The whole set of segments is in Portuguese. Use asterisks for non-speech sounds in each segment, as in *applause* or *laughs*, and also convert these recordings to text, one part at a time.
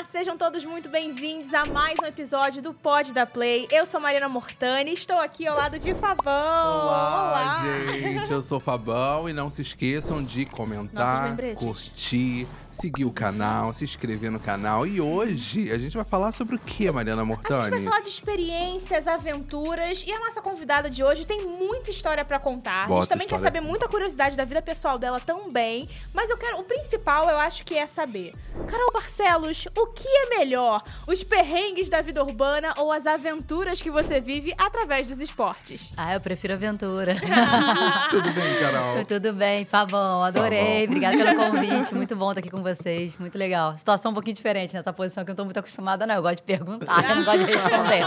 Olá, sejam todos muito bem-vindos a mais um episódio do Pod da Play. Eu sou Marina Mortani, estou aqui ao lado de Fabão. Olá, gente, eu sou Fabão e não se esqueçam de comentar, curtir, seguir o canal, se inscrever no canal. E hoje a gente vai falar sobre o que, Mariana A gente vai falar de experiências, aventuras e a nossa convidada de hoje tem muita história pra contar. a Bota gente também quer história. saber muita curiosidade da vida pessoal dela também, mas eu quero o principal eu acho que é saber. Carol Barcelos, o que é melhor? Os perrengues da vida urbana ou as aventuras que você vive através dos esportes? Ah, eu prefiro aventura. *laughs* Tudo bem, Carol? Tudo bem, Fabão, adorei. Fabão. Obrigada pelo convite. Muito bom estar aqui com vocês. Muito legal. Situação um pouquinho diferente nessa posição que eu não tô muito acostumada, não. Eu gosto de perguntar, *laughs* eu não gosto de responder.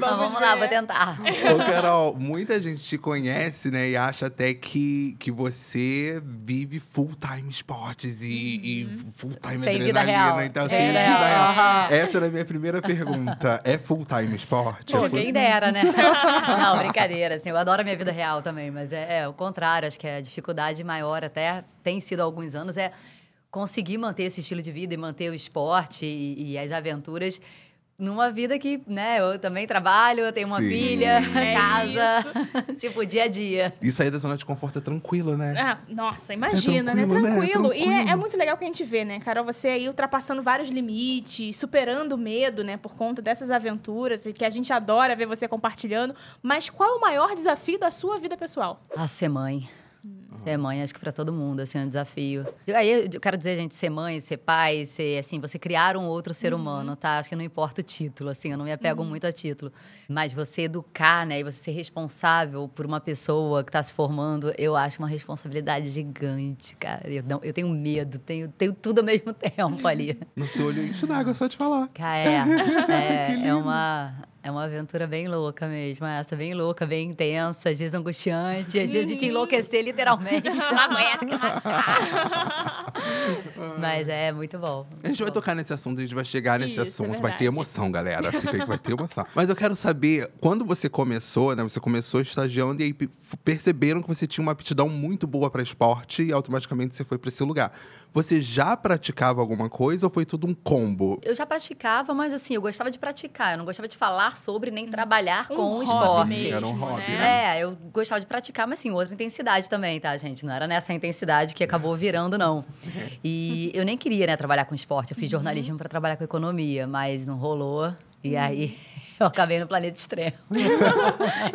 Mas vamos lá, vou tentar. Ô, Carol, muita gente te conhece, né? E acha até que, que você vive full-time esportes e, e full-time Uhum. Sem vida adrenalina. real. Então, Sem sem vida vida real. Essa era a minha primeira pergunta. É full-time esporte? Pô, É full- quem dera, né? *laughs* Não, brincadeira, assim, eu adoro a minha vida real também, mas é, é o contrário, acho que a dificuldade maior até tem sido há alguns anos é conseguir manter esse estilo de vida e manter o esporte e, e as aventuras numa vida que, né, eu também trabalho, eu tenho uma Sim. filha, É *laughs* casa, *laughs* tipo, dia a dia. E sair da zona de conforto é tranquilo, né? Ah, nossa, imagina, né? tranquilo, né? Tranquilo. E é, Tranquilo. é muito legal que a gente vê, né, Carol? Você aí ultrapassando vários limites, superando o medo, né, por conta dessas aventuras e que a gente adora ver você compartilhando. Mas qual é o maior desafio da sua vida pessoal? Ah, ser mãe. Ser mãe, acho que pra todo mundo, assim, é um desafio. Aí eu quero dizer, gente, ser mãe, ser pai, ser, assim, você criar um outro ser humano, tá? Acho que não importa o título, assim, eu não me apego muito a título. Mas você educar, né, e você ser responsável por uma pessoa que tá se formando, eu acho uma responsabilidade gigante, cara. Eu, não, eu tenho medo, tenho, tenho tudo ao mesmo *laughs* tempo ali. No seu olho enche d'água, só de falar. Cara, é, *laughs* é, é uma, é uma aventura bem louca mesmo. Essa, bem louca, bem intensa, às vezes angustiante, às vezes de te enlouquecer literalmente, que você não aguenta. que- *laughs* Mas é muito bom. A gente vai tocar nesse assunto, a gente vai chegar nesse Isso, é assunto. vai verdade. ter emoção, galera. Vai ter emoção. Mas eu quero saber, quando você começou, né? Você começou estagiando e aí pe- perceberam que você tinha uma aptidão muito boa para esporte e automaticamente você foi para esse lugar. Você já praticava alguma coisa ou foi tudo um combo? Eu já praticava, mas assim, eu gostava de praticar. Eu não gostava de falar sobre nem trabalhar Um com o hobby esporte. mesmo, Era um hobby, né? É, eu gostava de praticar, mas assim, outra intensidade também, tá, gente? Não era nessa intensidade que acabou virando, não. *laughs* E eu nem queria, né, trabalhar com esporte. Eu fiz jornalismo para trabalhar com economia, mas não rolou. E aí eu acabei no planeta extremo.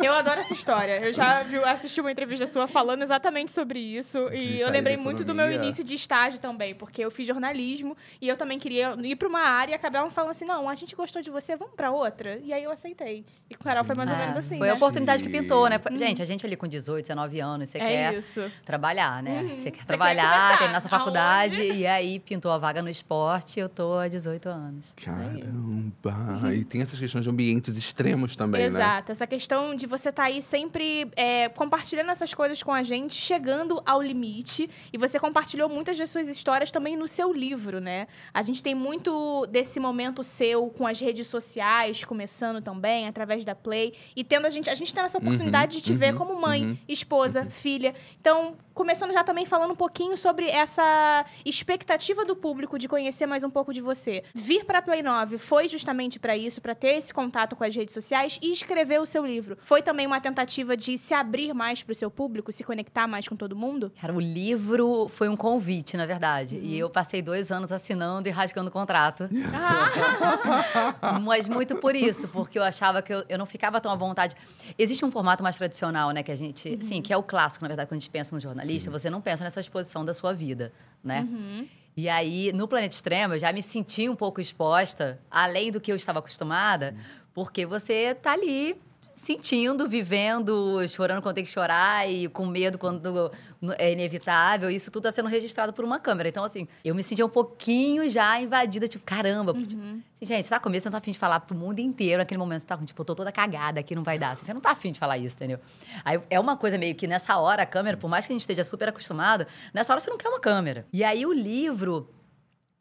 Eu adoro essa história. Eu já vi, assisti uma entrevista sua falando exatamente sobre isso. De e eu lembrei muito do meu início de estágio também, porque eu fiz jornalismo e eu também queria ir pra uma área e acabavam falando assim: não, a gente gostou de você, vamos pra outra. E aí eu aceitei. E com o Carol foi mais ou É, menos assim. Foi né? a oportunidade que pintou, né? Foi- Gente, a gente ali com 18, 19 anos, você É quer isso. trabalhar, né? Uhum. Você Você quer quer trabalhar, começar terminar sua faculdade, aonde? e aí pintou a vaga no esporte, eu tô há 18 anos. Caramba! E tem essas questões de ambientes extremos também, né? Exato. Essa questão de você estar aí sempre é, compartilhando essas coisas com a gente, chegando ao limite. E você compartilhou muitas das suas histórias também no seu livro, né? A gente tem muito desse momento seu com as redes sociais, começando também, através da Play. E tendo a gente. A gente tem essa oportunidade de te ver uhum, como mãe, uhum, esposa, filha. Então, começando já também falando um pouquinho sobre essa expectativa do público de conhecer mais um pouco de você. Vir para Play 9 foi justamente para isso, para ter esse contato com as redes sociais e escrever o seu livro. Foi também uma tentativa de se abrir mais para o seu público, se conectar mais com todo mundo? Cara, o livro foi um convite, na verdade. Uhum. E eu passei dois anos assinando e rasgando o contrato. Ah, *laughs* Mas muito por isso, porque eu achava que eu, eu não ficava tão à vontade. Existe um formato mais tradicional, né, que a gente. Uhum. Sim, que é o clássico, na verdade, quando a gente pensa no jornalista, você não pensa nessa exposição da sua vida, né? Uhum. E aí, no Planeta Extremo, eu já me senti um pouco exposta, além do que eu estava acostumada, porque você tá ali sentindo, vivendo, chorando quando tem que chorar e com medo quando é inevitável. Isso tudo está sendo registrado por uma câmera. Então, assim, eu me sentia um pouquinho já invadida, tipo, caramba. Tipo, assim, gente, você tá com medo, você não tá afim de falar pro mundo inteiro naquele momento. Você tá com, tipo, eu tô toda cagada aqui, não vai dar. Você não tá afim de falar isso, entendeu? Aí é uma coisa meio que nessa hora a câmera, por mais que a gente esteja super acostumado, nessa hora você não quer uma câmera. E aí o livro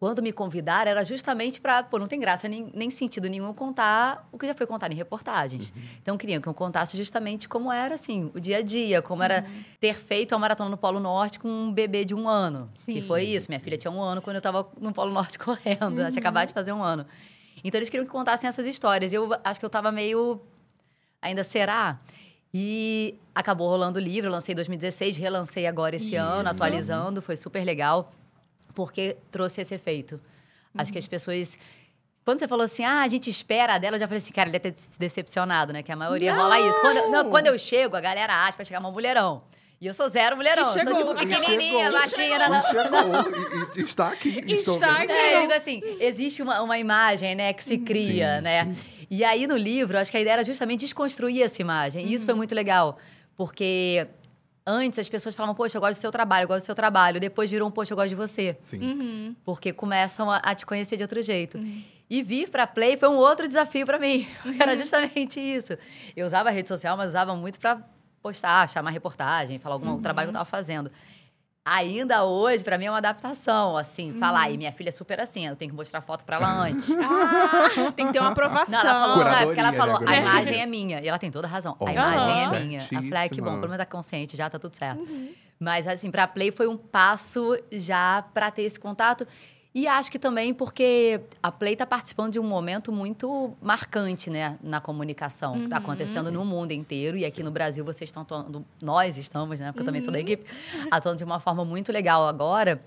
quando me convidaram, era justamente para, pô, não tem graça nem, nem, sentido nenhum contar o que já foi contado em reportagens. Uhum. Então, queriam que eu contasse justamente como era, assim, o dia a dia, como uhum. era ter feito a maratona no Polo Norte com um bebê de um ano. Sim. Que foi isso. Minha filha tinha um ano quando eu estava no Polo Norte *laughs* correndo. Uhum. Ela tinha uhum. acabado de fazer um ano. Então, eles queriam que contassem essas histórias. Eu acho que eu estava meio. Ainda será? E acabou rolando o livro, lancei em 2016, relancei agora esse Isso. ano, atualizando, foi super legal porque trouxe esse efeito. Uhum. Acho que as pessoas. Quando você falou assim, ah, a gente espera dela, eu já falei assim, cara, ele deve ter se decepcionado, né? Que a maioria não. rola isso. Quando, não, quando eu chego, a galera acha que vai chegar uma mulherão. E eu sou zero mulherão. Eu sou tipo pequenininha, baixinha. Chegou. E, e, está aqui. *laughs* Está aqui. É, digo assim, existe uma, uma imagem, né, que se cria, sim, né? Sim. E aí no livro, acho que a ideia era justamente desconstruir essa imagem. E isso foi uhum. muito legal. Porque Antes as pessoas falavam, poxa, eu gosto do seu trabalho, eu gosto do seu trabalho. Depois viram, poxa, eu gosto de você. Sim. Uhum. Porque começam a, a, te conhecer de outro jeito. Uhum. E vir para Play foi um outro desafio para mim. *laughs* Uhum. Era justamente isso. Eu usava a rede social, mas usava muito para postar, chamar reportagem, falar algum trabalho que eu estava fazendo ainda hoje, para mim, é uma adaptação, assim, uhum. falar. E minha filha é super assim, eu tenho que mostrar foto para ela antes. *laughs* ah, tem que ter uma aprovação. Não, ela falou, é, porque ela falou, né? a imagem é minha. E ela tem toda razão. Oh, a imagem é minha. Eu falei, ah, que bom, pelo menos tá consciente, já tá tudo certo. Uhum. Mas, assim, pra Play foi um passo já para ter esse contato. E acho que também porque a Play está participando de um momento muito marcante né, na comunicação, tá uhum, que está acontecendo sim. no mundo inteiro. E aqui sim. no Brasil vocês estão atuando, nós estamos, né? Porque eu também sou da uhum. equipe, atuando de uma forma muito legal agora.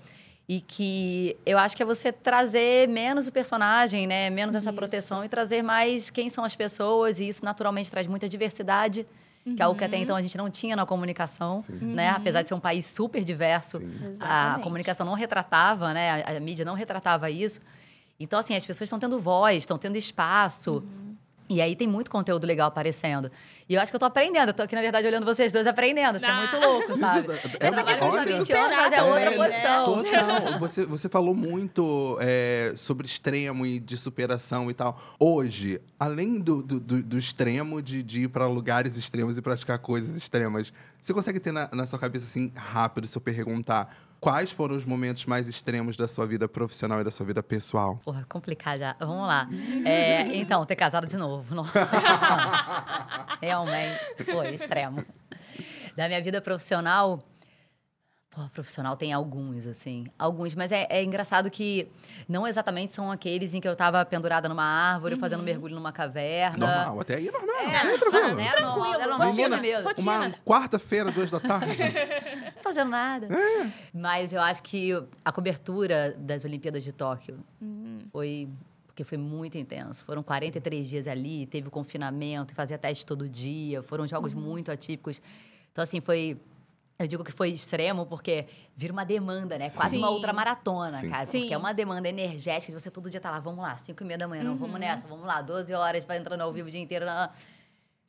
E que eu acho que é você trazer menos o personagem, né? Menos essa isso. proteção e trazer mais quem são as pessoas. E isso naturalmente traz muita diversidade Uhum. que é algo que até então a gente não tinha na comunicação, né? Uhum. Apesar de ser um país super diverso, a comunicação não retratava, né? A, a, mídia não retratava isso. Então, assim, as pessoas estão tendo voz, estão tendo espaço. Uhum. E aí tem muito conteúdo legal aparecendo. E eu acho que eu tô aprendendo. Eu tô aqui, na verdade, olhando vocês dois aprendendo. Isso é muito ah. louco, sabe? É, Essa questão de 20 anos, mas é outra é, posição. Total. Você, você falou muito é, sobre extremo e de superação e tal. Hoje, além do, do, do extremo de, de ir para lugares extremos e praticar coisas extremas, você consegue ter na, na sua cabeça, assim, rápido, se eu perguntar Quais foram os momentos mais extremos da sua vida profissional e da sua vida pessoal? Porra, complicado já. Vamos lá. É, então, ter casado de novo. Nossa, *laughs* realmente foi extremo. Da minha vida profissional, Pô, profissional tem alguns, assim. Alguns, mas é, é, engraçado que não exatamente são aqueles em que eu tava pendurada numa árvore, uhum. fazendo mergulho numa caverna. Normal, até aí é normal. É, é tranquilo. Né? Tranquilo, era rotina mesmo. Uma quarta-feira, duas da tarde. *laughs* não fazendo nada. É. Mas eu acho que a cobertura das Olimpíadas de Tóquio uhum. foi porque foi muito intenso. Foram 43 Sim. dias ali, teve o confinamento, fazia teste todo dia, foram jogos uhum. muito atípicos. Então, assim, foi eu digo que foi extremo porque vira uma demanda, né? Quase Sim. uma ultramaratona, cara. Sim. Porque é uma demanda energética de você todo dia tá lá, vamos lá, 5 e meia da manhã, não, vamos uhum. nessa, vamos lá, 12 horas, vai entrando ao vivo o dia inteiro. Não.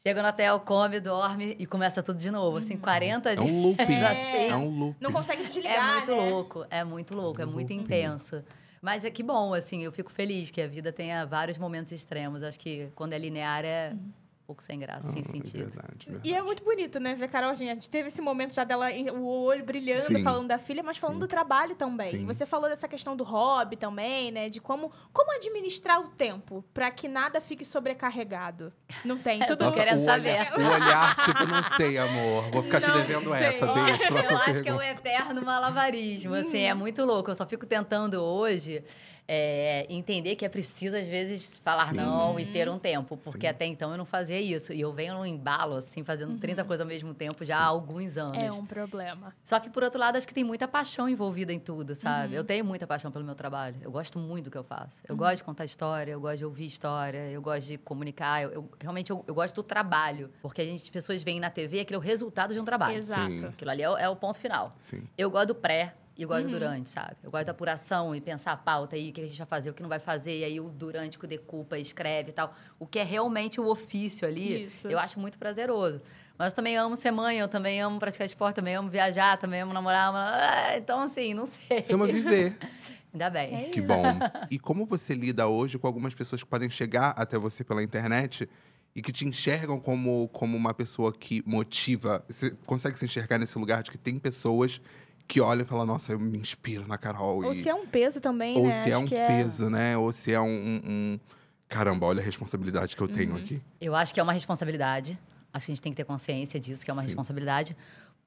Chega no hotel, come, dorme e começa tudo de novo. Assim, 40 dias. É um looping. *laughs* É, assim. é um looping. Não consegue desligar, É muito né? louco, é muito louco, é, é muito intenso. Mas é que bom, assim, eu fico feliz que a vida tenha vários momentos extremos. Acho que quando é linear é... Uhum pouco sem graça, ah, sem sentido. Verdade, verdade. E é muito bonito, né, ver Carol, gente, a gente teve esse momento já dela, o olho brilhando, Sim. falando da filha, mas falando Sim. do trabalho também. Sim. Você falou dessa questão do hobby também, né, de como, como administrar o tempo para que nada fique sobrecarregado. Não tem, *laughs* tudo Nossa, querendo saber. o olhar, tipo, não sei, amor, vou ficar não te devendo sei. essa, deixa Eu acho pergunta. que é um eterno malabarismo, assim, é muito louco. Eu só fico tentando hoje é, entender que é preciso, às vezes, falar Sim. não e ter um tempo. Porque Sim. até então eu não fazia isso. E eu venho num embalo, assim, fazendo uhum. 30 coisas ao mesmo tempo já Sim. há alguns anos. É um problema. Só que, por outro lado, acho que tem muita paixão envolvida em tudo, sabe? Uhum. Eu tenho muita paixão pelo meu trabalho. Eu gosto muito do que eu faço. Eu uhum. gosto de contar história, eu gosto de ouvir história, eu gosto de comunicar. Eu, eu realmente, eu, eu, gosto do trabalho. Porque a gente, as pessoas veem na TV aquilo é o resultado de um trabalho. Exato. Aquilo ali é, é o ponto final. Eu gosto do pré, e eu gosto uhum. do durante, sabe? Eu gosto da apuração e pensar a pauta e o que a gente vai fazer, o que não vai fazer, e aí o durante que decupa, escreve e tal. O que é realmente o ofício ali, Isso. eu acho muito prazeroso. Mas eu também amo ser mãe, eu também amo praticar esporte, também amo viajar, também amo namorar. Ah, então, assim, não sei. Você ama viver. *laughs* Ainda bem. É que bom. E como você lida hoje com algumas pessoas que podem chegar até você pela internet e que te enxergam como, como uma pessoa que motiva? Você consegue se enxergar nesse lugar de que tem pessoas que olham e falam, nossa, eu me inspiro na Carol. Ou e... se é um peso também, Ou né? se é Acho um que peso, né? Ou se é um, um- um- Caramba, olha a responsabilidade que eu tenho Uhum. aqui. Eu acho que é uma responsabilidade. Acho que a gente tem que ter consciência disso, que é uma Sim. responsabilidade.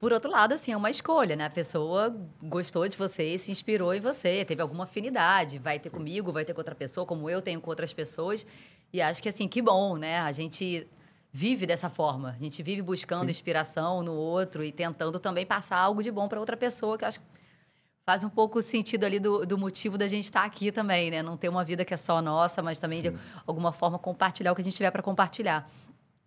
Por outro lado, assim, é uma escolha, né? A pessoa gostou de você, se inspirou em você, teve alguma afinidade, vai ter comigo, vai ter com outra pessoa, como eu tenho com outras pessoas. E acho que, assim, que bom, né? A gente vive dessa forma. A gente vive buscando Sim. inspiração no outro e tentando também passar algo de bom para outra pessoa, que eu acho que faz um pouco sentido ali do, do motivo da gente estar aqui também, né? Não ter uma vida que é só nossa, mas também de Sim. alguma forma compartilhar o que a gente tiver para compartilhar.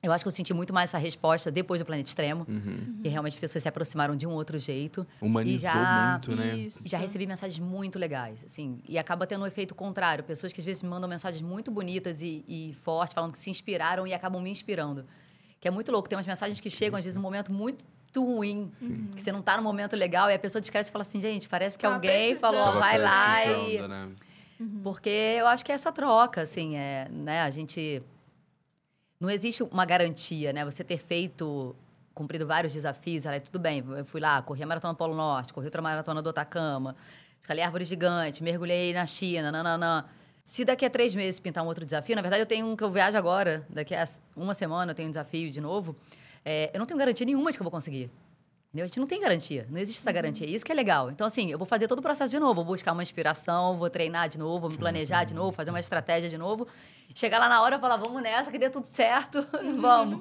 Eu acho que eu senti muito mais essa resposta depois do Planeta Extremo, Uhum. que realmente as pessoas se aproximaram de um outro jeito. Humanizou E já- muito, né? Isso. Já recebi mensagens muito legais, assim, e acaba tendo um efeito contrário. Pessoas que às vezes me mandam mensagens muito bonitas e, e fortes, falando que se inspiraram e acabam me inspirando. Que é muito louco. Tem umas mensagens que chegam, às vezes, num momento muito ruim, que você não tá num momento legal, e a pessoa te escreve e fala assim, gente, parece que Tava alguém precisando. falou, Tava vai lá e né? porque eu acho que é essa troca, assim, é, né? A gente. Não existe uma garantia, né? Você ter feito, cumprido vários desafios, olha, tudo bem, eu fui lá, corri a Maratona do Polo Norte, corri outra maratona do Atacama, escalei árvore gigante, mergulhei na China, nananã. Se daqui a três meses pintar um outro desafio, na verdade eu tenho um que eu viajo agora, daqui a uma semana eu tenho um desafio de novo, é, eu não tenho garantia nenhuma de que eu vou conseguir. A gente não tem garantia, não existe essa garantia. Isso que é legal. Então, assim, eu vou fazer todo o processo de novo, vou buscar uma inspiração, vou treinar de novo, vou me planejar de novo, fazer uma estratégia de novo. Chegar lá na hora e falar, vamos nessa, que dê tudo certo, *laughs* vamos.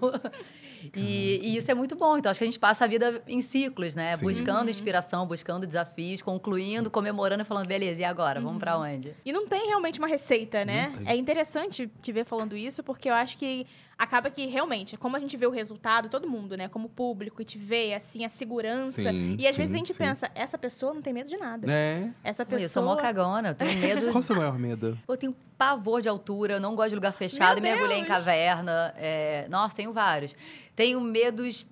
E, e isso é muito bom. Então, acho que a gente passa a vida em ciclos, né? Sim. Buscando inspiração, buscando desafios, concluindo, comemorando e falando, beleza, e agora? Vamos pra onde? E não tem realmente uma receita, né? É interessante te ver falando isso, porque eu acho que acaba que realmente, como a gente vê o resultado, todo mundo, né? Como público, e te vê, assim, a segurança. Sim, e às sim, vezes a gente sim. pensa, essa pessoa não tem medo de nada. É. Essa Pô, Eu sou pessoa. mó cagona, eu tenho medo. Qual o seu maior medo? Eu tenho pavor de altura, eu não gosto de lugar fechado, Meu mergulhei em caverna. é, Nossa, tenho vários. Tenho medos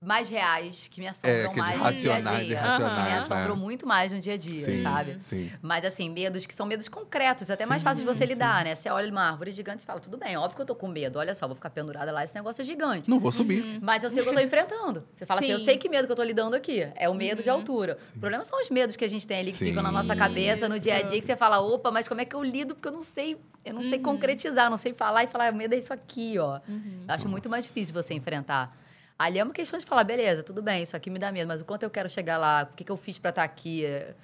mais reais, que me assombram É, mais no dia a dia. irracionais, Que me né? assombram muito mais no dia a dia, Sim, sabe? sim. Mas, assim, medos que são medos concretos, até mais Sim, fácil de você sim, lidar, né? Você olha uma árvore gigante e fala, tudo bem, óbvio que eu tô com medo, olha só, vou ficar pendurada lá, esse negócio é gigante. Não vou subir. Uhum. Mas eu sei o que eu tô *laughs* enfrentando. Você fala assim, eu sei que medo que eu tô lidando aqui. É o medo Uhum. de altura. O problema são os medos que a gente tem ali, que ficam na nossa cabeça no dia a Isso. dia, que você fala, opa, mas como é que eu lido? Porque eu não sei, eu não Uhum. sei concretizar, não sei falar e falar, o medo é isso aqui, ó. Eu acho muito mais difícil você enfrentar. Ali é uma questão de falar, beleza, tudo bem, isso aqui me dá medo, mas o quanto eu quero chegar lá, o que, que eu fiz pra estar aqui, é,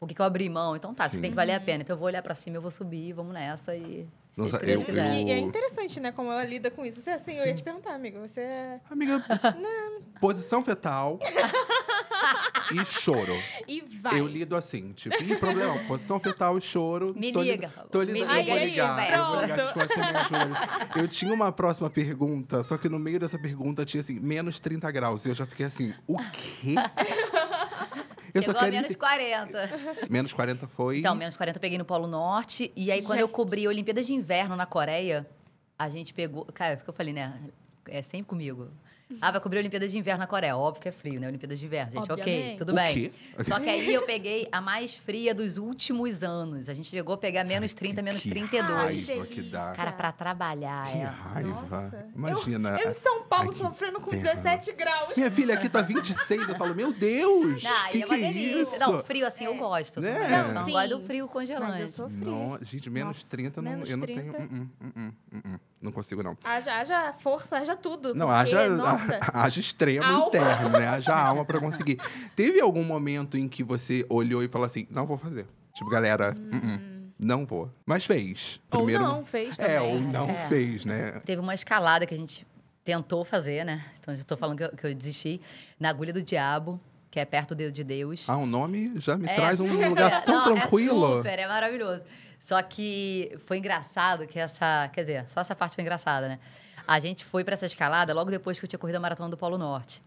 por que, que eu abri mão? Então tá, isso Sim. tem que valer a pena. Então eu vou olhar pra cima, eu vou subir, vamos nessa e Nossa, o eu- eu- E é interessante, né, como ela lida com isso. Você, assim, eu ia te perguntar, amiga, você é... Amiga, *laughs* posição fetal *laughs* e choro. E vai. Eu lido assim, tipo, ih, problema, posição fetal e choro. Me tô liga. Lido, tô Me lidando, liga eu vou aí, ligar, eu vou ligar, tipo, ajuda. Eu tinha uma próxima pergunta, só que no meio dessa pergunta tinha assim, menos 30 graus. E eu já fiquei assim, o quê? Eu Chegou só a menos ente- 40. menos 40 foi. Então, menos 40 eu peguei no Polo Norte. E aí, quando eu Gente. cobri a Olimpíadas de Inverno na Coreia, a gente pegou. Cara, o que eu falei, né? É sempre comigo. Ah, vai cobrir a Olimpíadas de Inverno na Coreia. Óbvio que é frio, né? Olimpíadas de Inverno, gente. Ok, Obviamente. tudo O bem. quê? Só que aí eu peguei a mais fria dos últimos anos. A gente chegou a pegar menos 30, menos que 32. raiva que dá. Cara, pra trabalhar, Que é. raiva. Nossa. Imagina. Eu, eu em São Paulo Ai, que sofrendo com inferno. 17 graus. Minha filha aqui tá 26, eu falo, meu Deus, Não, que e é que uma é delícia. isso? Não, frio assim eu gosto. Né? Não, Não, não gosto do frio congelante. Mas eu sou fria. Não, gente, menos Nossa, 30, não, menos eu não 30. tenho. hum, hum, hum, hum, hum, Não consigo, não. Haja, haja força, haja tudo. Não, porque, haja, Nossa, *laughs* haja extremo Alma. interno, né? Haja alma pra conseguir. Teve algum momento em que você olhou e falou assim: não vou fazer? Tipo, galera, hum, hum, não vou. Mas fez. Ou Primeiro. não, fez É, também. ou não É. fez, né? Teve uma escalada que a gente tentou fazer, né? Então, eu tô falando que eu, que eu desisti. Na Agulha do Diabo, que é perto do Dedo de Deus. Ah, o nome já me É traz um super- *laughs* lugar tão Não, tranquilo. É super, é maravilhoso. Só que foi engraçado que essa. Quer dizer, só essa parte foi engraçada, né? A gente foi pra essa escalada logo depois que eu tinha corrido a maratona do Polo Norte.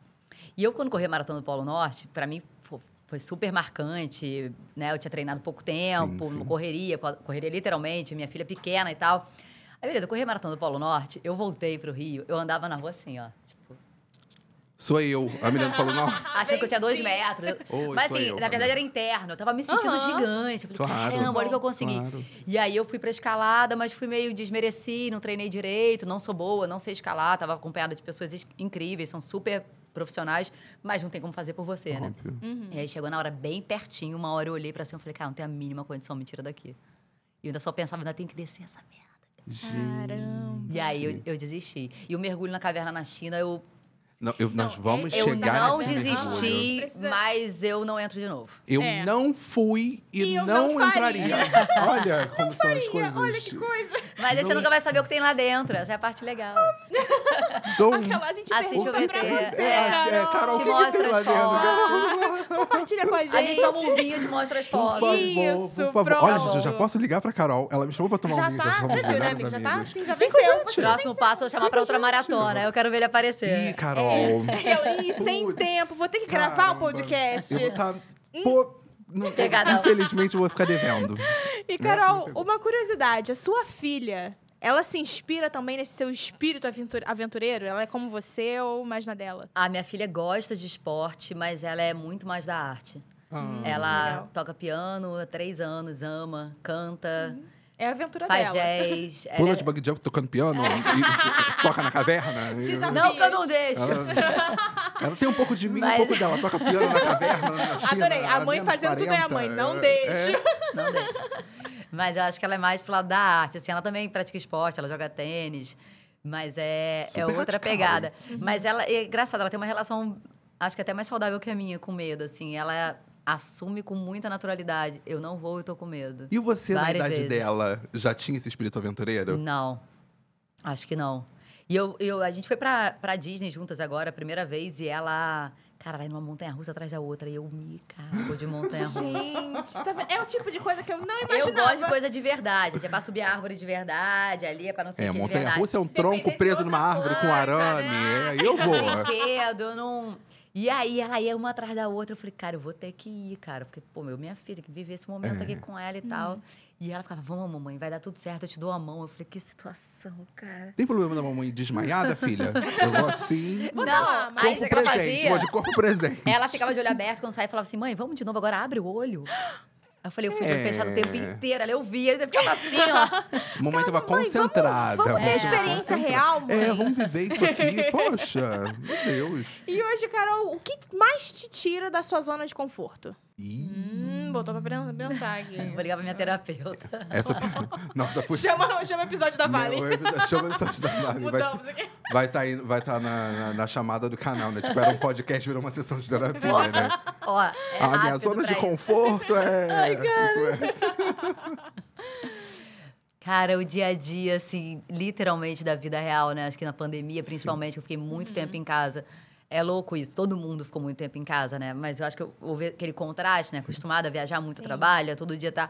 E eu, quando corri a maratona do Polo Norte, pra mim fo- foi super marcante, né? Eu tinha treinado pouco tempo, Sim, sim. não correria, co- correria literalmente, minha filha pequena e tal. Aí, beleza, eu corri a maratona do Polo Norte, eu voltei pro Rio, eu andava na rua assim, ó. Tipo, Sou eu. A menina falou, não. *laughs* achando que eu tinha dois metros. Oi, Mas assim, eu, na verdade era interno. Eu tava me sentindo Aham. gigante. Eu falei, Claro. caramba, olha o que eu consegui. Claro. E aí eu fui pra escalada, mas fui meio desmereci, não treinei direito, não sou boa, não sei escalar. Tava acompanhada de pessoas is- incríveis, são super profissionais, mas não tem como fazer por você, né? Óbvio. E aí chegou na hora bem pertinho, uma hora eu olhei pra cima e falei, cara, não tem a mínima condição, me tira daqui. E eu ainda só pensava, ainda tem que descer essa merda. Caramba. E aí eu, eu desisti. E o mergulho na caverna na China, eu, Não, eu- nós Não, vamos é- eu chegar não nesse desisti, mergulho. Mas eu não entro de novo. Eu É. não fui e, E eu não, não faria. entraria. *laughs* Olha como são as coisas. Olha que coisa. Mas aí você nunca vai saber o que tem lá dentro. Essa é a parte legal. Então, Aquela a gente Assiste pergunta o pra você, é, é, Carol, o Te que, mostra as dentro? Compartilha com a gente. A gente toma um vinho e te mostra as Por fotos. favor, Isso, por favor. pronto. Olha, gente, eu já posso ligar pra Carol. Ela me chamou pra tomar um Já vinho. tá, já você viu, né, amigo? Já tá assim, já Vem com a venceu. gente. Próximo passo eu vou chamar pra outra maratona. Eu quero ver ele aparecer. Ih, Carol. Eu, Ih, sem Putz, tempo, vou ter que gravar o caramba. podcast. Eu vou tá... Pô, não- Pegadão. infelizmente eu vou ficar devendo. E, Carol, uma curiosidade: a sua filha, ela se inspira também nesse seu espírito aventur- aventureiro? Ela é como você ou mais na dela? A minha filha gosta de esporte, mas ela é muito mais da arte. Ah, Ela legal. toca piano há três anos, ama, canta, É a aventura faz dela. jazz. *laughs* Pula é- de bug jump tocando piano e, e toca na caverna. *laughs* E- Desafio. Não, que eu não deixo. Ela, *laughs* ela tem um pouco de mim e Mas- um pouco dela. Toca piano na caverna, na China. Adorei. A mãe fazendo tudo é a 40. mãe. Não É, deixa. é. Não deixa. Mas eu acho que ela é mais pro lado da arte. Assim, ela também pratica esporte, ela joga tênis. Mas é, é outra radical. pegada. Mas ela, é engraçado, ela tem uma relação, acho que até mais saudável que a minha, com medo. Assim, ela assume com muita naturalidade. Eu não vou, eu tô com medo. E você, na Várias idade vezes. dela, já tinha esse espírito aventureiro? Não. Acho que não. E eu, eu, a gente foi pra, pra Disney juntas agora, a primeira vez, e ela. Cara, vai numa montanha russa atrás da outra. E eu me cago de montanha russa. Gente, tá vendo? é o tipo de coisa que eu não Eu imaginava. gosto de coisa de verdade. gente. É pra subir árvore de verdade, ali é pra não sei É, o que de montanha russa é um tronco preso numa árvore com arame. né? É, eu vou. Brinquedo, eu não... E aí, ela ia uma atrás da outra. Eu falei, cara, eu vou ter que ir, cara. Porque, pô, meu, minha filha, tem que viver esse momento É. aqui com ela e tal. E ela ficava, vamos, mamãe, vai dar tudo certo, eu te dou a mão. Eu falei, que situação, cara. Tem problema da mamãe desmaiada, filha? Eu vou assim. Vou não, lá, mas Corpo que ela presente, fazia... vou de corpo presente. Ela ficava de olho aberto quando saía e falava assim, mãe, vamos de novo agora, abre o olho. *gasps* Eu falei, eu fui É. fechado o tempo inteiro. Ela eu via, e você ficava assim, ó. *laughs* Mamãe tava Mãe, vamos- concentrada. vamos ter mamãe experiência real, mãe. É, vamos viver isso aqui. *laughs* Poxa, meu Deus. E hoje, Carol, o que mais te tira da sua zona de conforto? Ih, Hum, botou pra pensar aqui. *laughs* Vou ligar pra minha terapeuta. essa. *laughs* Nossa, foi. Chama, chama o episódio da Vale. Não, é- Chama o episódio da Vale. Vai Mudamos vai estar vai tá na, na, na chamada do canal, né? Tipo, era um podcast, virou uma sessão de terapia, né? Ó, é A minha rápido zona de isso. conforto é. Ai, Cara, o dia a dia, assim, literalmente da vida real, né? Acho que na pandemia, principalmente, eu fiquei muito tempo em casa. É louco isso, todo mundo ficou muito tempo em casa, né? Mas eu acho que houve aquele contraste, né? Acostumada a viajar muito, trabalha, todo dia tá.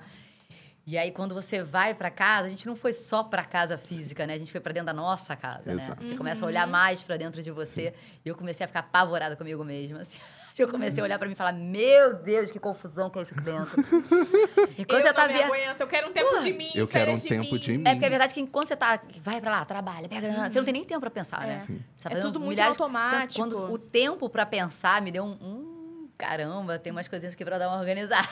E aí, quando você vai pra casa, a gente não foi só pra casa física, né? A gente foi pra dentro da nossa casa, né? Exato. Você começa a olhar mais pra dentro de você. E eu comecei a ficar apavorada comigo mesma, assim. *laughs* Eu comecei a olhar pra mim e falar, meu Deus, que confusão que é isso aqui dentro. *laughs* Enquanto eu você tá via... aguento, eu quero um tempo de mim, Eu quero um de tempo mim. de mim. É porque é verdade que enquanto você tá. Vai pra lá, trabalha, pega grana. Você não tem nem tempo pra pensar, É. né? Sim. Você tá É tudo muito milhares- automático. você- Quando o tempo pra pensar me deu um. um, caramba, tem umas coisinhas aqui pra dar uma organizada.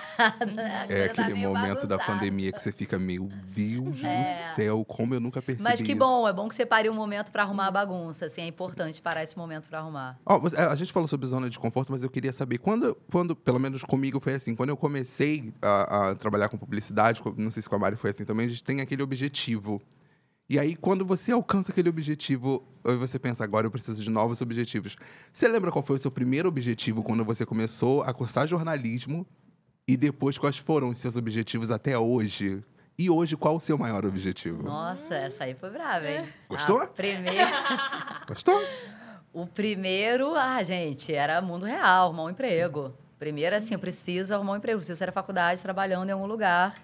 né? A É tá aquele meio momento da pandemia que você fica, meu Deus É. do céu, como eu nunca percebi Mas que isso. bom, é bom que você pare um momento pra arrumar a bagunça. Assim, é importante parar esse momento pra arrumar. Você- a gente falou sobre zona de conforto, mas eu queria saber quando, quando pelo menos comigo foi assim, quando eu comecei a, a trabalhar com publicidade, não sei se com a Mari foi assim também, a gente tem aquele objetivo. E aí, quando você alcança aquele objetivo, aí você pensa, agora eu preciso de novos objetivos. Você lembra qual foi o seu primeiro objetivo quando você começou a cursar jornalismo? E depois, quais foram os seus objetivos até hoje? E hoje, qual o seu maior objetivo? Nossa, essa aí foi brava, hein? Gostou? A primeira. *laughs* Gostou? O primeiro, ah, gente, era mundo real, arrumar um emprego. Primeiro, assim, eu preciso arrumar um emprego, preciso sair da faculdade trabalhando em algum lugar.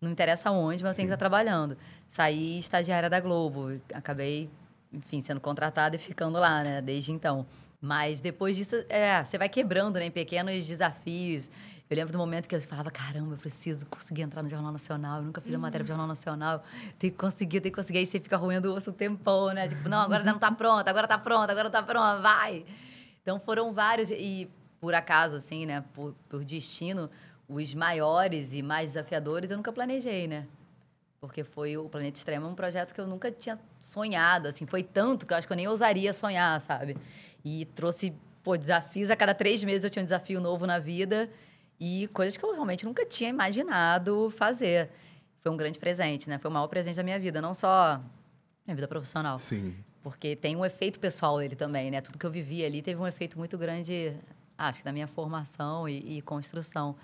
Não interessa onde, mas eu tenho que estar trabalhando. Saí estagiária da Globo. Acabei, enfim, sendo contratada e ficando lá, né, desde então. Mas depois disso, é, você vai quebrando, né, em pequenos desafios. Eu lembro do momento que eu falava, caramba, eu preciso conseguir entrar no Jornal Nacional. Eu nunca fiz a matéria pro Jornal Nacional. Tem que conseguir, tem que conseguir. Aí você fica roendo o osso um tempão, né? Tipo, não, agora não tá pronta, agora tá pronta, agora tá pronta, vai. Então foram vários. E por acaso, assim, né? Por, por destino, os maiores e mais desafiadores eu nunca planejei, né? Porque foi o Planeta Extremo, um projeto que eu nunca tinha sonhado, assim, foi tanto que eu acho que eu nem ousaria sonhar, sabe? E trouxe pô, desafios. A cada três meses eu tinha um desafio novo na vida. E coisas que eu realmente nunca tinha imaginado fazer. Foi um grande presente, né? Foi o maior presente da minha vida. Não só minha vida profissional. Sim. Porque tem um efeito pessoal dele também, né? Tudo que eu vivi ali teve um efeito muito grande, acho que da minha formação e, e construção.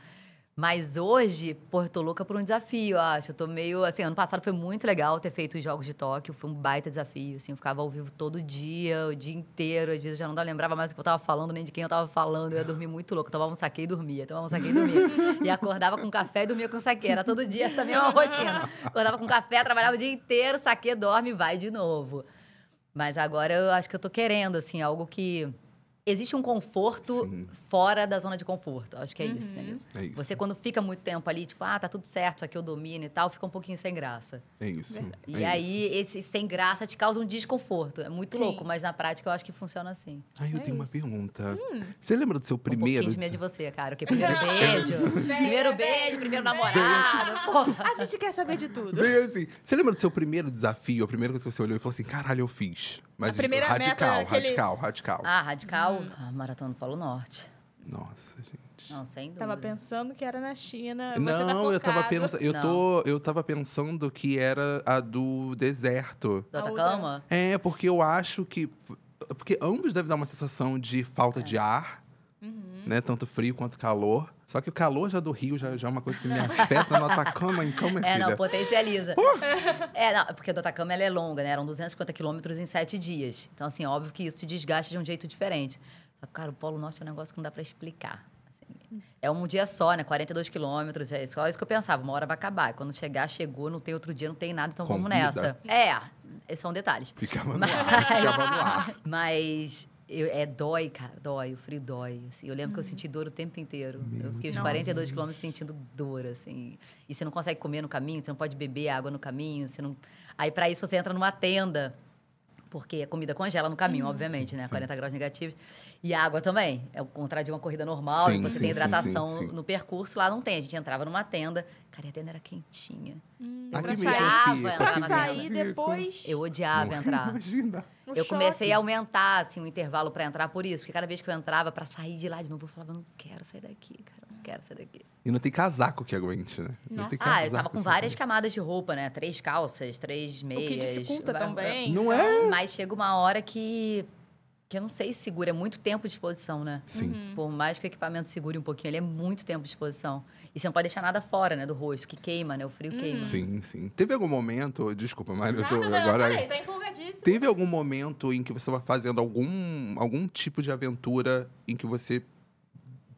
Mas hoje, pô, eu tô louca por um desafio, acho. Eu tô meio. Assim, ano passado foi muito legal ter feito os Jogos de Tóquio. Foi um baita desafio. Assim, eu ficava ao vivo todo dia, o dia inteiro. Às vezes eu já não lembrava mais do que eu tava falando, nem de quem eu tava falando. Eu ia dormir muito louco. Eu tomava um saque e dormia. Tomava um saque e dormia. e acordava com café e dormia com saque. Era todo dia essa mesma rotina. Acordava com café, trabalhava o dia inteiro, saque, dorme vai de novo. Mas agora eu acho que eu tô querendo, assim, algo que existe um conforto Sim. fora da zona de conforto. Acho que é isso, Uhum. entendeu? É isso. Você, quando fica muito tempo ali, tipo, ah, tá tudo certo, isso aqui eu domino e tal, fica um pouquinho sem graça. É isso. E é aí, esse sem graça te causa um desconforto. É muito Sim. louco, mas na prática eu acho que funciona assim. Aí eu É tenho uma isso. pergunta. Você lembra do seu Um primeiro? pouquinho de medo de você, cara. O que? *laughs* Primeiro beijo, primeiro beijo, primeiro namorado. Pô. A gente quer saber de tudo. Bem assim. Você lembra do seu primeiro desafio? A primeira coisa que você olhou e falou assim: caralho, eu fiz. Mas A primeira meta, radical, aquele- radical, radical. Ah, radical. Ah, Maratona do Polo Norte. Nossa, gente. Não, sem dúvida. Tava pensando que era na China. você tá Não, eu tava pensando. Eu, Não. tô, eu tava pensando que era a do deserto. Do Atacama? É, porque eu acho que. Porque ambos devem dar uma sensação de falta de ar. Né? Tanto frio quanto calor. Só que o calor já do Rio já, já é uma coisa que me afeta no Atacama, então, minha É, filha. não, potencializa. É, não, porque a do Atacama ela é longa, né? Eram 250 quilômetros em sete dias. Então, assim, óbvio que isso te desgasta de um jeito diferente. Só que, cara, o Polo Norte é um negócio que não dá pra explicar. assim. é um dia só, né? 42 quilômetros, é só isso que eu pensava. Uma hora vai acabar. Quando chegar, chegou, não tem outro dia, não tem nada, então vamos Convida. nessa. É, são detalhes. Ficava no Mas- ar, ficava no ar. Mas eu- é dói, cara, dói, o frio dói. Assim. Eu lembro que eu senti dor o tempo inteiro. eu fiquei Nossa. 42 quilômetros sentindo dor, assim. E você não consegue comer no caminho, você não pode beber água no caminho, você não. Aí, para isso, você entra numa tenda. Porque a comida congela no caminho, obviamente, né? 40 graus negativos. E a água também. É o contrário de uma corrida normal, Sim, você sim, tem sim, hidratação sim, sim. no percurso. Lá não tem. A gente entrava numa tenda. Cara, e a tenda era quentinha. Hum, sair, odiava entrar na sair tenda. depois. Eu odiava entrar. Imagina. o Eu comecei choque. a aumentar assim, o intervalo para entrar por isso, porque cada vez que eu entrava para sair de lá de novo, eu falava, não quero sair daqui, cara, quero sair daqui. E não tem casaco que aguente, né? Não tem Ah, eu casaco tava com várias aguente. camadas de roupa, né? Três calças, três O meias. que dificulta vai- também. Não é? Mas chega uma hora que que eu não sei se segura, é muito tempo de exposição, né? Sim. Uhum. Por mais que o equipamento segure um pouquinho, ele é muito tempo de exposição. E você não pode deixar nada fora, né, do rosto, que queima, né? O frio queima. Sim, sim. Teve algum momento, desculpa, Mário, eu tô Nada, não, agora. eu falei, tá empolgadíssimo. Teve algum momento em que você estava fazendo algum, algum tipo de aventura em que você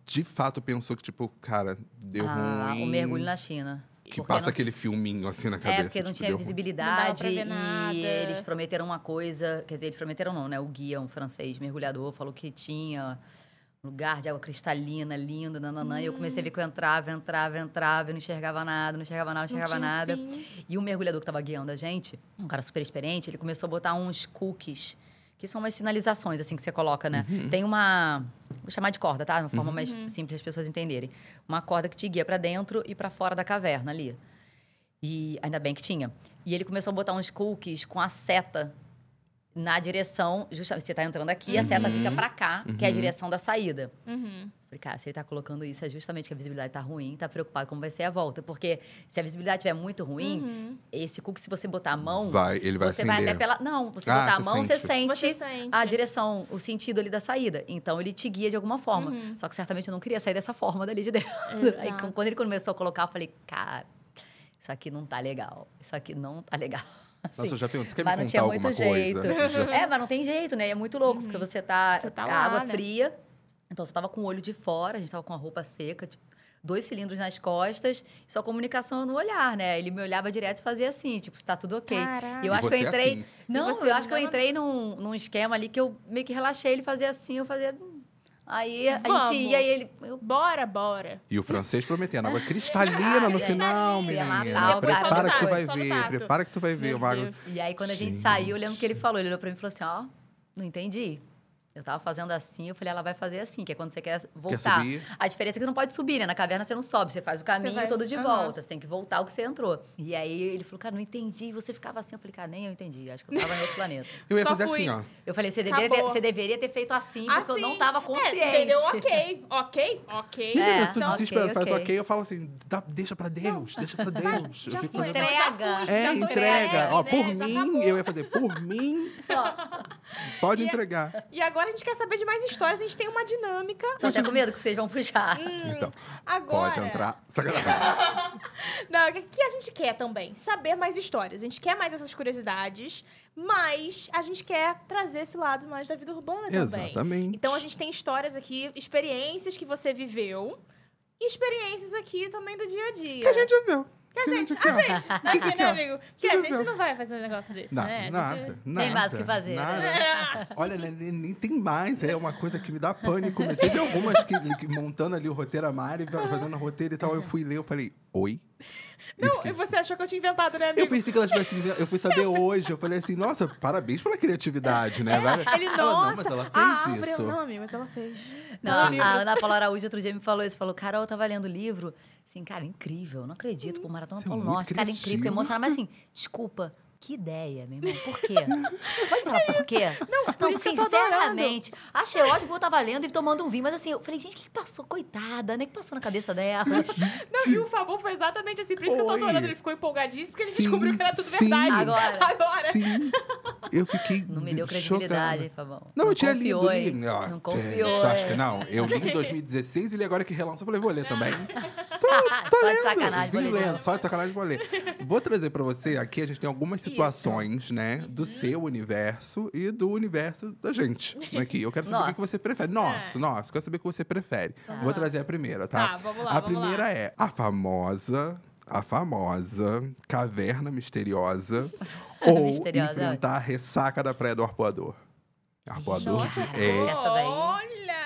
de fato pensou que, tipo, cara, deu ah, ruim? o mergulho na China. Que Porque passa não aquele filminho assim na cabeça. É, porque não tipo, tinha visibilidade Não e eles prometeram uma coisa. Quer dizer, eles prometeram não, né? O guia, um francês mergulhador, falou que tinha um lugar de água cristalina, lindo, nananã. E eu comecei a ver que eu entrava, entrava, entrava, e não enxergava nada, não enxergava nada, não Não enxergava tinha nada. fim. E o mergulhador que estava guiando a gente, um cara super experiente, ele começou a botar uns cookies, que são umas sinalizações, assim, que você coloca, né? Uhum. Tem uma... Vou chamar de corda, tá? De uma forma mais simples das pessoas entenderem. Uma corda que te guia para dentro e para fora da caverna ali. E ainda bem que tinha. E ele começou a botar uns cookies com a seta na direção... Justamente, você tá entrando aqui, a seta fica para cá, que é a Uhum. direção da saída. Uhum. Falei, cara, se ele tá colocando isso, é justamente que a visibilidade tá ruim, tá preocupado como vai ser a volta. Porque se a visibilidade estiver muito ruim, Uhum. esse cookie, se você botar a mão, Vai, ele vai você acender. vai até pela. Não, você Ah, botar a mão, sente. você sente, Você sente. a direção, o sentido ali da saída. Então ele te guia de alguma forma. Uhum. Só que certamente eu não queria sair dessa forma dali de dentro. *laughs* Aí quando ele começou a colocar, eu falei, cara, isso aqui não tá legal. Isso aqui não tá legal. *laughs* Nossa, Assim, eu já pergunto, você quer mas me não contar tinha alguma muito coisa? jeito. Já- É, mas não tem jeito, né? É muito louco, porque você tá, Você tá a lá, água né? fria. Então você tava com o olho de fora, a gente tava com a roupa seca, tipo, dois cilindros nas costas, e só comunicação no olhar, né? Ele me olhava direto e fazia assim, tipo, está tudo ok. Caraca. E eu E acho que eu você entrei. assim? Não, você eu acho que eu não- entrei num, num esquema ali que eu meio que relaxei, ele fazia assim, eu fazia. Aí a Vamos. gente ia e ele. Eu, Bora, bora. E o francês prometendo água *laughs* cristalina no final, menina. Prepara que tu vai ver, prepara que tu vai ver, o mago. E aí, quando a gente Gente. saiu, eu lembro que ele falou, ele olhou pra mim e falou assim, ó, não entendi. Eu tava fazendo assim, eu falei, ela vai fazer assim, que é quando você quer voltar. subir? A diferença é que você não pode subir, né? Na caverna você não sobe, você faz o caminho vai- todo de Aham. volta. Você tem que voltar o que você entrou. E aí ele falou, cara, não entendi. E você ficava assim. Eu falei, cara, nem eu entendi. Acho que eu tava em outro planeta. *laughs* Eu ia Só fazer fui. assim, ó. Eu falei, você deveria, ter, você deveria ter feito assim, porque eu não Assim, tava é, consciente. entendeu? Ok, *laughs* ok, ok. É, tu então, desespera, ok, faz ok. ok, eu falo assim, dá- deixa pra Deus, deixa pra Deus. Eu Já não, já Entrega. fui, É, entrega. entregue, Ó, né? por mim, eu ia fazer, por mim, *laughs* pode é- entregar. E agora a gente quer saber de mais histórias, a gente tem uma dinâmica. Tô até com medo que vocês vão puxar. Então, Agora. pode entrar. *laughs* Não, o que- a gente quer também? Saber mais histórias. A gente quer mais essas curiosidades, mas a gente quer trazer esse lado mais da vida urbana também. Exatamente. Então a gente tem histórias aqui, experiências que você viveu. E experiências aqui também do dia a dia. Que a gente viu. Que a gente, a gente, aqui, né, amigo? Porque a gente não vai fazer um negócio desse, Não, né? A nada, gente- nada. mais o que fazer, Nada. né? *laughs* Olha, nem, tem mais. É uma coisa que me dá pânico. Teve algumas que, que montando ali o roteiro, a Mari fazendo o roteiro e tal. Eu fui ler, eu falei, oi? Não, fiquei- e você achou que eu tinha inventado, né, amigo? Eu pensei que ela tivesse. inven- Eu fui saber hoje. Eu falei assim, nossa, parabéns pela criatividade, né? Vai- Ele, Ela, nossa, não, mas ela a fez árvore- isso. Não, amigo, mas ela fez. Não, Ela a, Ana Paula Araújo outro dia me falou isso. Falou, Carol, eu tava lendo o livro. Assim, cara, incrível. Não acredito. Pô, Maratona é Polo muito Norte. Cara, incrível. Fiquei emocionada. Mas assim, desculpa. Que ideia, meu irmão. Por quê? Pode falar por quê? *laughs* Não, eu tô sinceramente. Achei ótimo que eu tava lendo e tomando um vinho. Mas assim, eu falei, gente, o que que passou? Coitada, né? O que passou na cabeça dela? Não, e o Fabão foi exatamente assim. Por isso que eu tô Oi. adorando. Ele ficou empolgadíssimo, porque ele Sim, descobriu que era tudo sim. verdade. Agora. Agora. Sim. Eu fiquei. Não me deu credibilidade, Fabão? Não, eu tinha lido, li. Ó, Não é, confiou. acha hein? que não? Eu li em 2016 e li agora que relança. Eu falei, vou ler *laughs* também. Só de sacanagem, Vim vou ler. lendo, só de sacanagem vou ler. Vou trazer pra você aqui, a gente tem algumas situações, né? Do seu universo e do universo da gente. Aqui. Eu quero saber o que Nossa. você prefere. Nossa, nossa, quero saber o que você prefere. Vou trazer a primeira, tá? Tá, vamos lá, A vamos lá. primeira é a famosa. A famosa caverna misteriosa *laughs* ou Misteriosa, enfrentar a ressaca da praia do arpoador. Arpoador de... Nossa, É, Essa daí.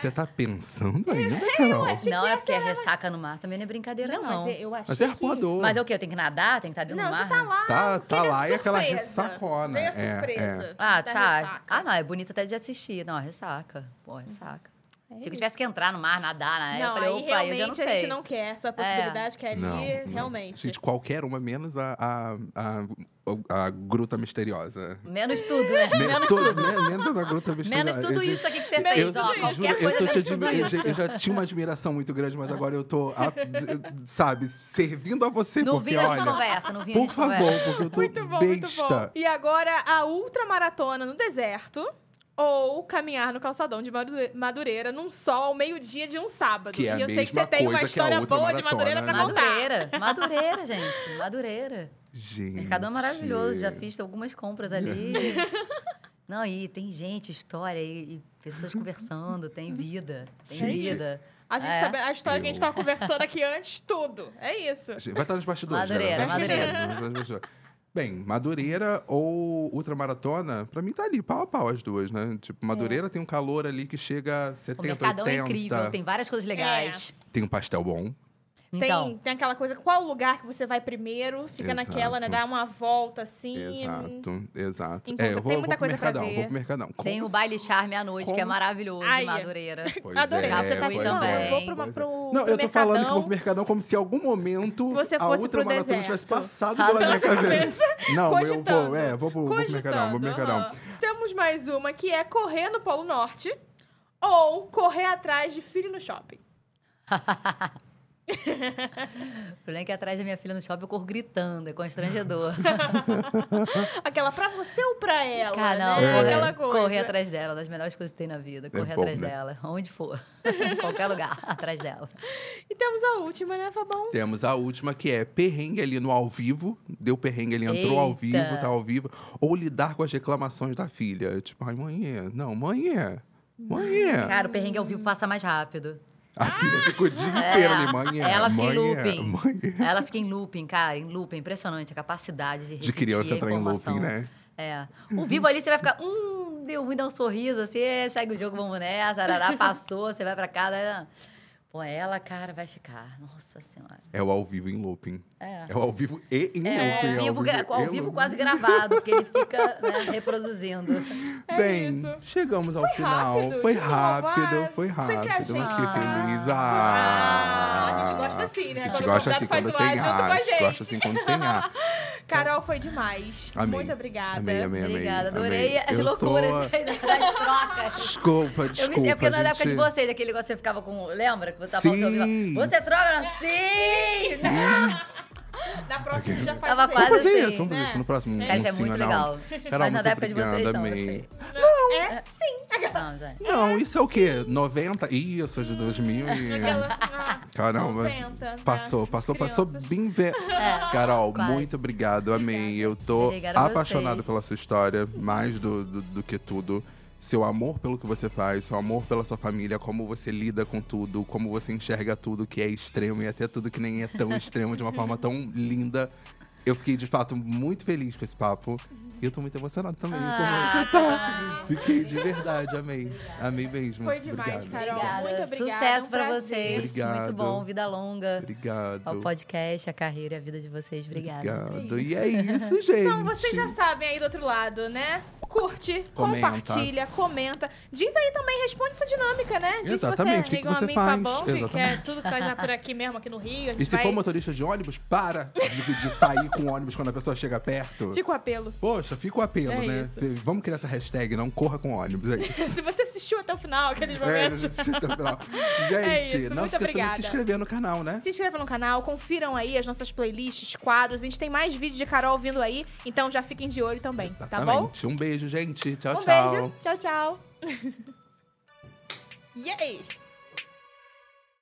Você tá pensando ainda, Carol? achei Não, que é essa porque ressaca no mar também não é brincadeira, Não, não. mas eu achei Mas é que... arpoador. Mas é o quê? Eu tenho que nadar? Tem que estar dentro Não, do você mar? tá lá. Tá, porque tá ele é lá e aquela surpresa. ressacona. Vem a É, surpresa. Ah, da tá. ressaca. Ah, não, é bonito até de assistir. Não, é ressaca. Pô, é ressaca. É Se eu tivesse que entrar no mar, nadar, né? Não, eu falei, aí opa, realmente eu já não a sei. gente não quer essa possibilidade que é ali, Não, não. realmente. Gente, qualquer uma, menos a, a, a, a gruta misteriosa. Menos tudo, né? Men- Menos tudo, tudo. men- menos a gruta misteriosa. Menos tudo isso aqui que você fez, eu ó. juro, Qualquer eu, coisa tô tudo admi- eu, já, isso. eu já tinha uma admiração muito grande, mas agora eu tô, a- sabe, servindo a você, Não porque, vinha a gente olha, conversa, não vinha a por favor, conversa. porque eu tô Muito bom, muito bom. besta. E agora, a ultramaratona no deserto ou caminhar no calçadão de Madu- Madureira num sol ao meio-dia de um sábado. Que é a e eu sei que mesma você tem uma coisa que a história boa de ultramaratona, Madureira pra né? contar. Madureira, Madureira, gente. Madureira. Gente. Mercadão é maravilhoso, já fiz algumas compras ali. *laughs* Não, e tem gente, história, e, e pessoas conversando, tem vida, tem Gente, vida. A gente É. sabe a história que a gente Eu- tava conversando aqui antes, tudo. É isso. Vai estar nos bastidores, Madureira, galera. Madureira. Bem, Madureira ou Ultramaratona, pra mim tá ali, pau a pau as duas, né? Tipo, Madureira tem um calor ali que chega a O 70, Mercadão 80. é incrível, tem várias coisas legais. Tem um pastel bom. Tem, Então, tem aquela coisa, qual lugar que você vai primeiro? Fica Exato. naquela, né? Dá uma volta assim. Exato, exato. Encontra- é, eu tem vou, muita vou pro coisa pra Mercadão, ver. vou pro Mercadão. tem Com o baile charme à noite, que é como- maravilhoso Ai, em Madureira. Pois Adorei. é, você tá dizendo, não, é, eu vou pro, pois é. pro, Não, pro eu tô falando que eu vou pro Mercadão como se em algum momento Você a fosse pro ultramaratona tivesse passado pela minha cabeça. *laughs* Não, eu vou, é, vou pro, vou pro Mercadão, vou pro Mercadão. Temos mais uma que é correr no Polo Norte ou correr atrás de filho no shopping. *laughs* O problema é que atrás da minha filha no shopping eu corro gritando, é constrangedor. *laughs* Aquela pra você ou pra ela, Cara, não, né? correr, Aquela coisa. correr atrás dela, das melhores coisas que tem na vida. Correr bom, atrás né? dela, onde for. em qualquer lugar, *laughs* atrás dela. E temos a última, né, Fabão? Temos a última que é perrengue ali no ao vivo. Deu perrengue, ele entrou ao Eita. vivo, tá ao vivo. Ou lidar com as reclamações da filha. Tipo, ai, mãe, não, mãe, mãe. Cara, o perrengue ao vivo passa mais rápido. A filha fica o dia É, inteiro ali, mãe. ela fica em mãe, looping. Mãe. Ela fica em looping, cara, em looping. Impressionante a capacidade de De criança entrar em looping, né? É. O vivo ali você vai ficar, hum, deu ruim, dá um sorriso, assim, é, segue o jogo, vamos nessa, arará, passou, você vai pra casa. Pô, ela, cara, vai ficar. Nossa Senhora. É o ao vivo em looping. É. É o ao vivo e em É, looping. ao vivo, gra- ao vivo looping. quase gravado, porque ele fica né, *laughs* reproduzindo. É Bem, isso. chegamos ao Foi final. rápido, foi rápido, ah, foi não sei se é a rápido. gente. Fiquei feliz. Ah, Ah, a gente gosta assim, né? A gente Quando o gosta assim quando faz o tem ar junto com ar. a gente. gosta assim quando tem ar. Carol, foi demais. Amei. Muito obrigada. Amei, amei, amei. Obrigada, amei. adorei as Eu tô- loucuras *laughs* das trocas. Desculpa, Eu desculpa. me é porque na gente. época de vocês, aquele negócio que você ficava com. Lembra? Que você tava falando Sim. Você troca assim! *laughs* Na próxima você já faz Tava quase Vamos fazer assim, isso, vamos fazer né? isso no próximo. Cara, isso é muito legal. Carol, Mas na época de vocês, não, sei. Não, é sim. Não, gente. Não, isso é o quê? 90? Ih, eu sou de 2000 e... Ah, Caramba. 90, né? Passou, passou, passou bem ver. É, Carol, quase. muito obrigado, amei. Eu tô apaixonado pela sua história, mais do, do, do que tudo. Seu amor pelo que você faz, seu amor pela sua família, como você lida com tudo, como você enxerga tudo que é extremo e até tudo que nem é tão extremo de uma forma tão linda. Eu fiquei, de fato, muito feliz com esse papo. E eu tô muito emocionado também. Ah, como você tá. Fiquei de verdade, amei. Amei mesmo. Foi demais, Obrigado. Carol. Obrigada. Muito obrigada, Sucesso um pra vocês. Obrigado. Muito bom. Vida longa. Obrigado. Ao podcast, a carreira, a vida de vocês. Obrigada. Obrigado. E é isso, gente. *laughs* Então vocês já sabem aí do outro lado, né? Curte, Comenta. compartilha, comenta. Diz aí também, responde essa dinâmica, né? Diz Exatamente, se que você que liga um amigo faz? Fabão, que quer Exatamente. tudo que tá já por aqui mesmo, aqui no Rio. E se vai... for motorista de ônibus, para de, de sair com ônibus quando a pessoa chega perto. Fica o apelo. Poxa, fica o apelo, É né? isso. Vamos criar essa hashtag, não corra com ônibus. É. *laughs* Se você assistiu até o final, aqueles É, momentos. até o final. *laughs* Gente, É isso, não muito se esqueça de obrigada. se inscrever no canal, né? Se inscreva no canal, confiram aí as nossas playlists, quadros. A gente tem mais vídeos de Carol vindo aí, então já fiquem de olho também, tá bom? Exatamente. Um beijo, gente. Tchau, Um tchau. beijo. Tchau, tchau. *laughs* Yay!